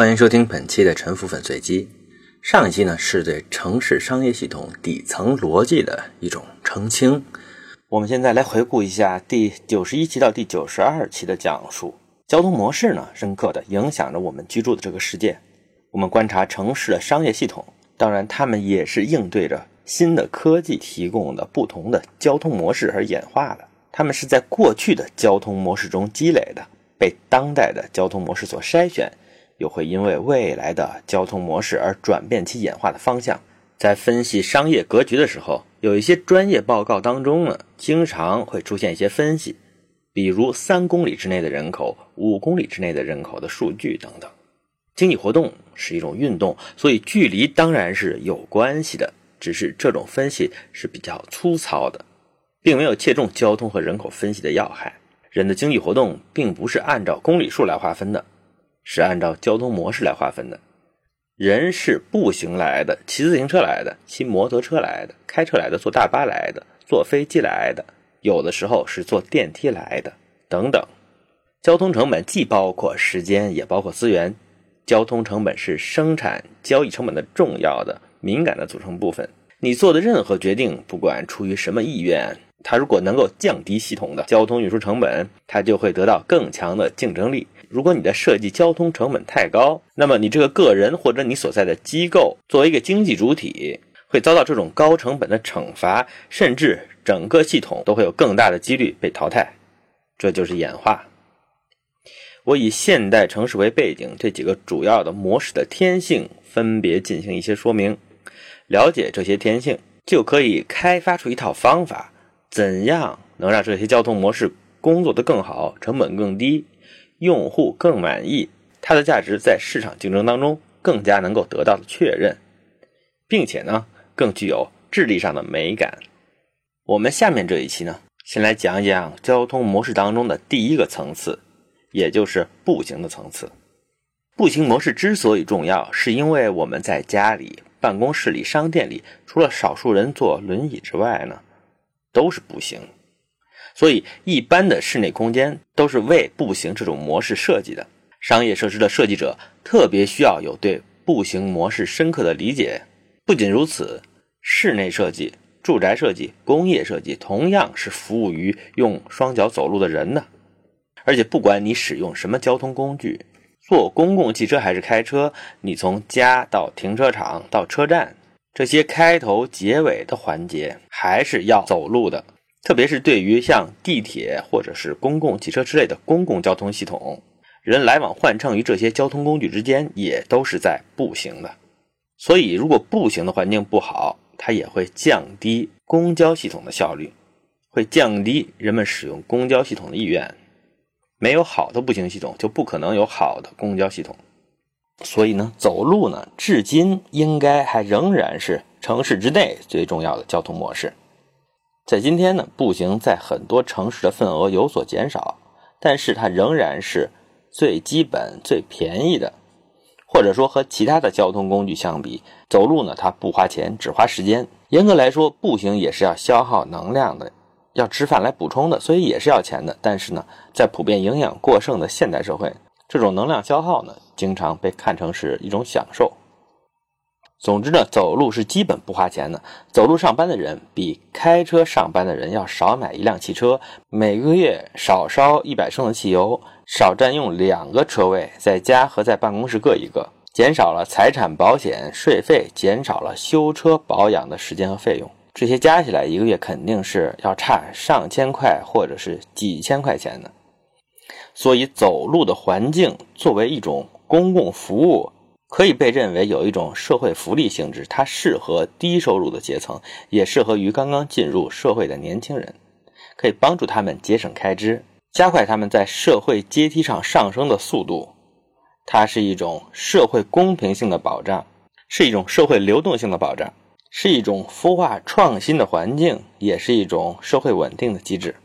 欢迎收听本期的沉浮粉碎机。上一期呢是对城市商业系统底层逻辑的一种澄清。我们现在来回顾一下第九十一期到第九十二期的讲述。交通模式呢，深刻的影响着我们居住的这个世界。我们观察城市的商业系统，当然他们也是应对着新的科技提供的不同的交通模式而演化的。他们是在过去的交通模式中积累的，被当代的交通模式所筛选。又会因为未来的交通模式而转变其演化的方向。在分析商业格局的时候，有一些专业报告当中呢，经常会出现一些分析，比如三公里之内的人口、五公里之内的人口的数据等等。经济活动是一种运动，所以距离当然是有关系的，只是这种分析是比较粗糙的，并没有切中交通和人口分析的要害。人的经济活动并不是按照公里数来划分的。是按照交通模式来划分的，人是步行来的，骑自行车来的，骑摩托车来的，开车来的，坐大巴来的，坐飞机来的，有的时候是坐电梯来的，等等。交通成本既包括时间，也包括资源。交通成本是生产交易成本的重要的、敏感的组成部分。你做的任何决定，不管出于什么意愿，它如果能够降低系统的交通运输成本，它就会得到更强的竞争力。如果你的设计交通成本太高，那么你这个个人或者你所在的机构作为一个经济主体，会遭到这种高成本的惩罚，甚至整个系统都会有更大的几率被淘汰。这就是演化。我以现代城市为背景，这几个主要的模式的天性分别进行一些说明。了解这些天性，就可以开发出一套方法，怎样能让这些交通模式工作得更好，成本更低。用户更满意，它的价值在市场竞争当中更加能够得到的确认，并且呢，更具有智力上的美感。我们下面这一期呢，先来讲一讲交通模式当中的第一个层次，也就是步行的层次。步行模式之所以重要，是因为我们在家里、办公室里、商店里，除了少数人坐轮椅之外呢，都是步行。所以，一般的室内空间都是为步行这种模式设计的。商业设施的设计者特别需要有对步行模式深刻的理解。不仅如此，室内设计、住宅设计、工业设计同样是服务于用双脚走路的人呢。而且，不管你使用什么交通工具，坐公共汽车还是开车，你从家到停车场到车站，这些开头结尾的环节还是要走路的。特别是对于像地铁或者是公共汽车之类的公共交通系统，人来往换乘于这些交通工具之间也都是在步行的。所以，如果步行的环境不好，它也会降低公交系统的效率，会降低人们使用公交系统的意愿。没有好的步行系统，就不可能有好的公交系统。所以呢，走路呢，至今应该还仍然是城市之内最重要的交通模式。在今天呢，步行在很多城市的份额有所减少，但是它仍然是最基本、最便宜的，或者说和其他的交通工具相比，走路呢它不花钱，只花时间。严格来说，步行也是要消耗能量的，要吃饭来补充的，所以也是要钱的。但是呢，在普遍营养过剩的现代社会，这种能量消耗呢，经常被看成是一种享受。总之呢，走路是基本不花钱的。走路上班的人比开车上班的人要少买一辆汽车，每个月少烧一百升的汽油，少占用两个车位，在家和在办公室各一个，减少了财产保险税费，减少了修车保养的时间和费用。这些加起来，一个月肯定是要差上千块或者是几千块钱的。所以，走路的环境作为一种公共服务。可以被认为有一种社会福利性质，它适合低收入的阶层，也适合于刚刚进入社会的年轻人，可以帮助他们节省开支，加快他们在社会阶梯上上升的速度。它是一种社会公平性的保障，是一种社会流动性的保障，是一种孵化创新的环境，也是一种社会稳定的机制。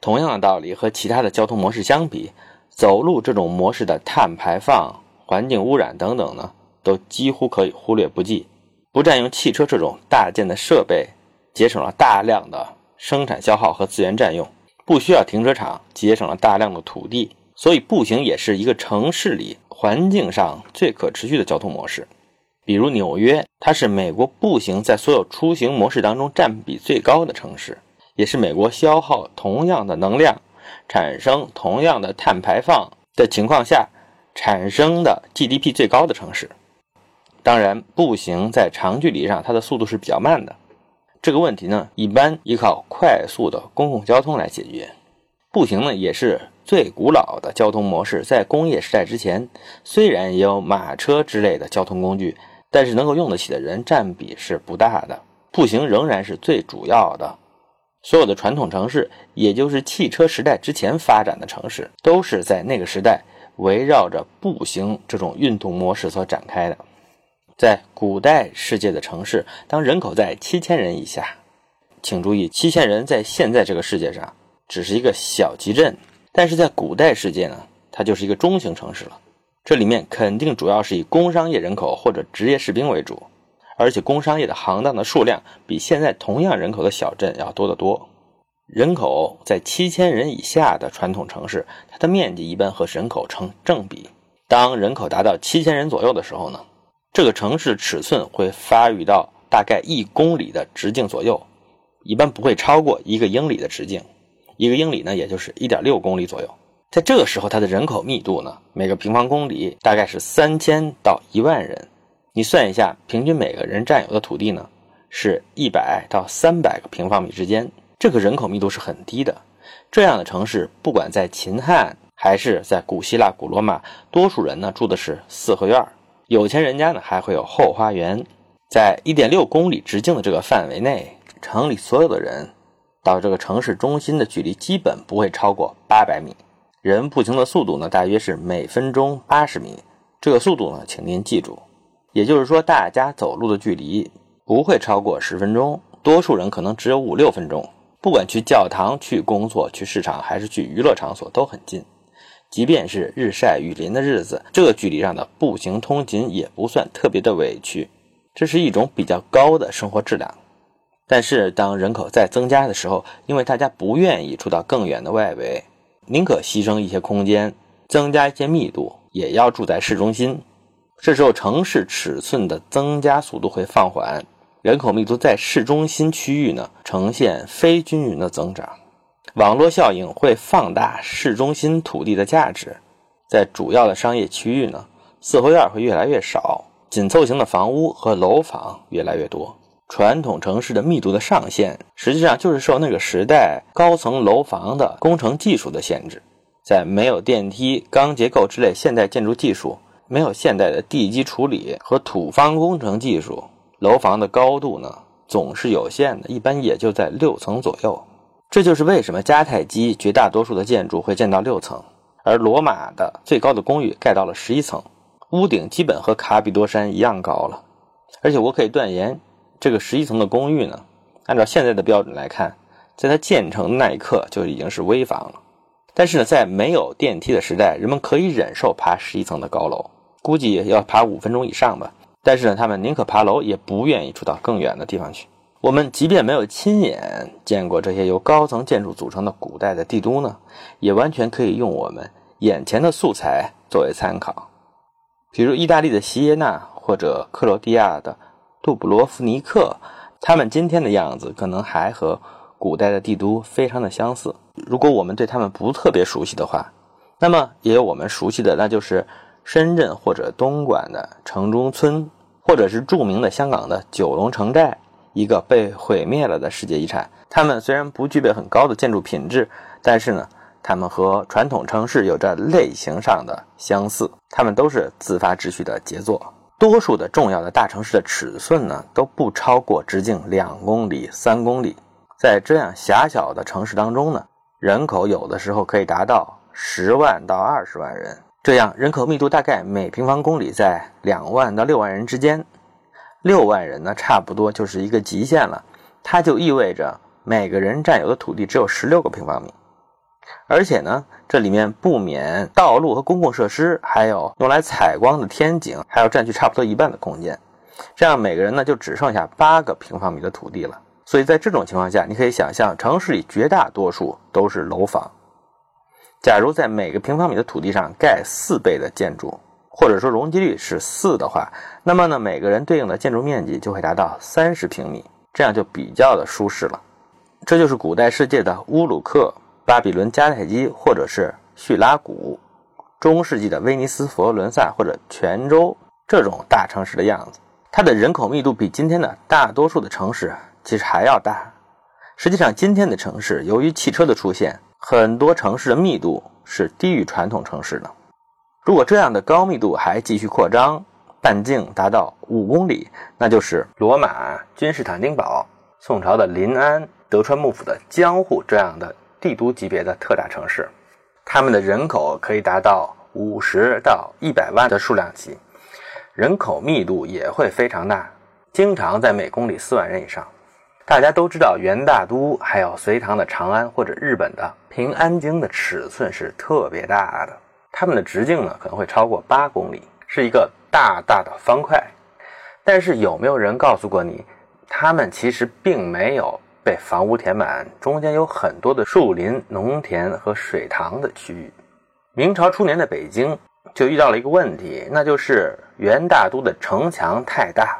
同样的道理，和其他的交通模式相比，走路这种模式的碳排放。环境污染等等呢，都几乎可以忽略不计。不占用汽车这种大件的设备，节省了大量的生产消耗和资源占用；不需要停车场，节省了大量的土地。所以步行也是一个城市里环境上最可持续的交通模式。比如纽约，它是美国步行在所有出行模式当中占比最高的城市，也是美国消耗同样的能量、产生同样的碳排放的情况下产生的 GDP 最高的城市。当然，步行在长距离上它的速度是比较慢的。这个问题呢，一般依靠快速的公共交通来解决。步行呢，也是最古老的交通模式。在工业时代之前，虽然也有马车之类的交通工具，但是能够用得起的人占比是不大的。步行仍然是最主要的。所有的传统城市，也就是汽车时代之前发展的城市，都是在那个时代围绕着步行这种运动模式所展开的。在古代世界的城市，当人口在七千人以下，请注意，七千人在现在这个世界上只是一个小集镇，但是在古代世界呢，它就是一个中型城市了。这里面肯定主要是以工商业人口或者职业士兵为主，而且工商业的行当的数量比现在同样人口的小镇要多得多。人口在七千人以下的传统城市，它的面积一般和人口成正比。当人口达到七千人左右的时候呢？这个城市尺寸会发育到大概一公里的直径左右，一般不会超过一个英里的直径。一个英里呢，也就是一点六公里左右。在这个时候，它的人口密度呢，每个平方公里大概是三千到一万人。你算一下，平均每个人占有的土地呢，是一百到三百个平方米之间。这个人口密度是很低的。这样的城市，不管在秦汉还是在古希腊、古罗马，多数人呢住的是四合院。有钱人家呢还会有后花园，在一点六公里直径的这个范围内，城里所有的人到这个城市中心的距离基本不会超过八百米。人步行的速度呢大约是每分钟八十米，这个速度呢请您记住，也就是说大家走路的距离不会超过十分钟，多数人可能只有五六分钟。不管去教堂、去工作、去市场还是去娱乐场所都很近。即便是日晒雨淋的日子，这个距离上的步行通勤也不算特别的委屈，这是一种比较高的生活质量。但是当人口在增加的时候，因为大家不愿意住到更远的外围，宁可牺牲一些空间，增加一些密度，也要住在市中心。这时候城市尺寸的增加速度会放缓，人口密度在市中心区域呢呈现非均匀的增长。网络效应会放大市中心土地的价值，在主要的商业区域呢，四合院会越来越少，紧凑型的房屋和楼房越来越多。传统城市的密度的上限，实际上就是受那个时代高层楼房的工程技术的限制。在没有电梯、钢结构之类现代建筑技术，没有现代的地基处理和土方工程技术，楼房的高度呢总是有限的，一般也就在六层左右。这就是为什么迦太基绝大多数的建筑会建到六层，而罗马的最高的公寓盖到了十一层，屋顶基本和卡比多山一样高了。而且我可以断言，这个十一层的公寓呢，按照现在的标准来看，在它建成那一刻就已经是危房了。但是呢，在没有电梯的时代，人们可以忍受爬十一层的高楼，估计要爬五分钟以上吧。但是呢，他们宁可爬楼，也不愿意住到更远的地方去。我们即便没有亲眼见过这些由高层建筑组成的古代的帝都呢，也完全可以用我们眼前的素材作为参考。比如意大利的锡耶纳或者克罗地亚的杜布罗夫尼克，他们今天的样子可能还和古代的帝都非常的相似。如果我们对他们不特别熟悉的话，那么也有我们熟悉的，那就是深圳或者东莞的城中村，或者是著名的香港的九龙城寨。一个被毁灭了的世界遗产。它们虽然不具备很高的建筑品质，但是呢，它们和传统城市有着类型上的相似。它们都是自发秩序的杰作。多数的重要的大城市的尺寸呢，都不超过直径两公里、三公里。在这样狭小的城市当中呢，人口有的时候可以达到十万到二十万人。这样人口密度大概每平方公里在两万到六万人之间。六万人呢，差不多就是一个极限了。它就意味着每个人占有的土地只有十六个平方米，而且呢，这里面不免道路和公共设施，还有用来采光的天井，还要占据差不多一半的空间。这样每个人呢，就只剩下八个平方米的土地了。所以在这种情况下，你可以想象，城市里绝大多数都是楼房。假如在每个平方米的土地上盖四倍的建筑，或者说容积率是四的话，那么呢，每个人对应的建筑面积就会达到三十平米，这样就比较的舒适了。这就是古代世界的乌鲁克、巴比伦迦太基，或者是叙拉古，中世纪的威尼斯、佛罗伦萨或者泉州这种大城市的样子。它的人口密度比今天的大多数的城市其实还要大。实际上，今天的城市由于汽车的出现，很多城市的密度是低于传统城市的。如果这样的高密度还继续扩张，半径达到五公里，那就是罗马、君士坦丁堡、宋朝的临安、德川幕府的江户这样的帝都级别的特大城市，他们的人口可以达到五十到一百万的数量级。人口密度也会非常大，经常在每公里四万人以上。大家都知道，元大都还有隋唐的长安或者日本的平安京的尺寸是特别大的，它们的直径呢可能会超过八公里，是一个大大的方块。但是有没有人告诉过你，它们其实并没有被房屋填满，中间有很多的树林、农田和水塘的区域？明朝初年的北京。就遇到了一个问题，那就是元大都的城墙太大，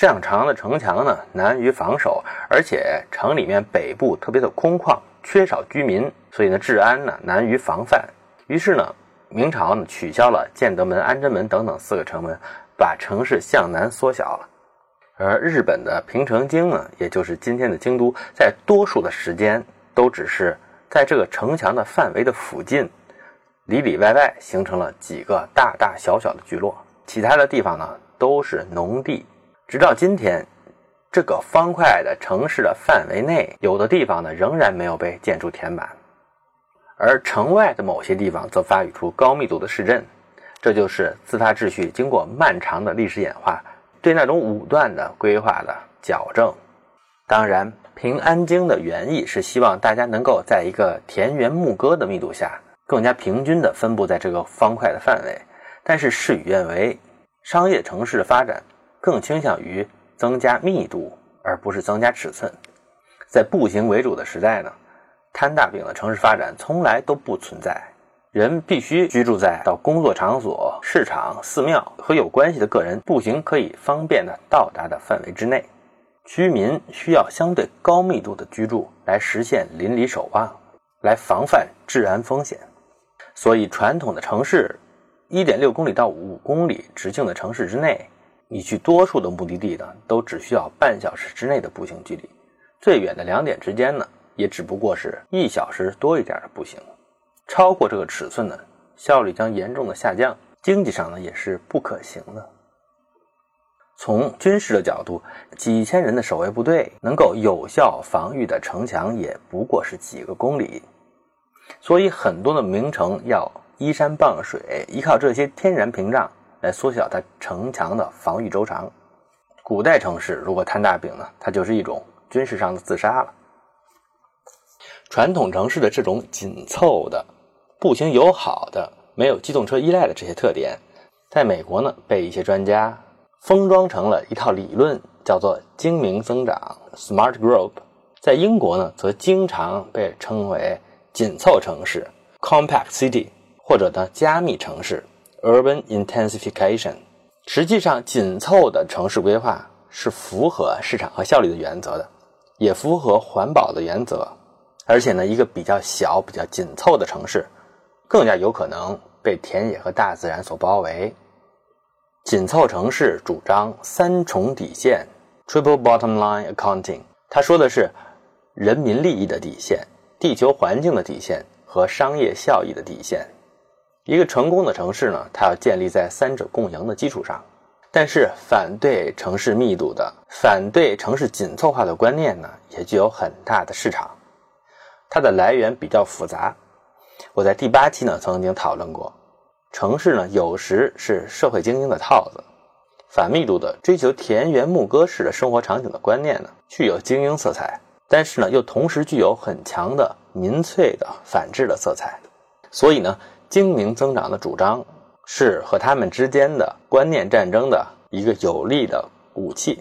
这样长的城墙呢难于防守，而且城里面北部特别的空旷，缺少居民，所以呢治安呢难于防范。于是呢，明朝呢取消了建德门、安贞门等等四个城门，把城市向南缩小了。而日本的平城京呢，也就是今天的京都，在多数的时间都只是在这个城墙的范围的附近。里里外外形成了几个大大小小的聚落，其他的地方呢都是农地。直到今天，这个方块的城市的范围内，有的地方呢仍然没有被建筑填满，而城外的某些地方则发育出高密度的市镇。这就是自发秩序经过漫长的历史演化，对那种武断的规划的矫正。当然，平安京的原意是希望大家能够在一个田园牧歌的密度下。更加平均地分布在这个方块的范围，但是事与愿违，商业城市的发展更倾向于增加密度，而不是增加尺寸。在步行为主的时代呢，摊大饼的城市发展从来都不存在。人必须居住在到工作场所、市场、寺庙和有关系的个人步行可以方便的到达的范围之内。居民需要相对高密度的居住来实现邻里守望，来防范治安风险。所以，传统的城市，一点六公里到五公里直径的城市之内，你去多数的目的地呢，都只需要半小时之内的步行距离。最远的两点之间呢，也只不过是一小时多一点的步行。超过这个尺寸呢，效率将严重的下降，经济上呢也是不可行的。从军事的角度，几千人的守卫部队能够有效防御的城墙，也不过是几个公里。所以，很多的名城要依山傍水，依靠这些天然屏障来缩小它城墙的防御周长。古代城市如果摊大饼呢，它就是一种军事上的自杀了。传统城市的这种紧凑的、步行友好的、没有机动车依赖的这些特点，在美国呢，被一些专家封装成了一套理论，叫做精明增长 （Smart Growth）。在英国呢，则经常被称为。紧凑城市 （compact city） 或者呢加密城市 （urban intensification）。实际上，紧凑的城市规划是符合市场和效率的原则的，也符合环保的原则。而且呢，一个比较小、比较紧凑的城市，更加有可能被田野和大自然所包围。紧凑城市主张三重底线 （triple bottom line accounting），他说的是人民利益的底线。地球环境的底线和商业效益的底线，一个成功的城市呢，它要建立在三者共赢的基础上。但是，反对城市密度的、反对城市紧凑化的观念呢，也具有很大的市场。它的来源比较复杂。我在第八期呢曾经讨论过，城市呢有时是社会精英的套子。反密度的、追求田园牧歌式的生活场景的观念呢，具有精英色彩。但是呢，又同时具有很强的民粹的反制的色彩，所以呢，精明增长的主张是和他们之间的观念战争的一个有力的武器。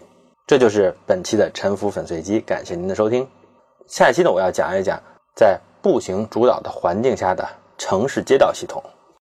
这就是本期的沉浮粉碎机，感谢您的收听。下一期呢，我要讲一讲在步行主导的环境下的城市街道系统。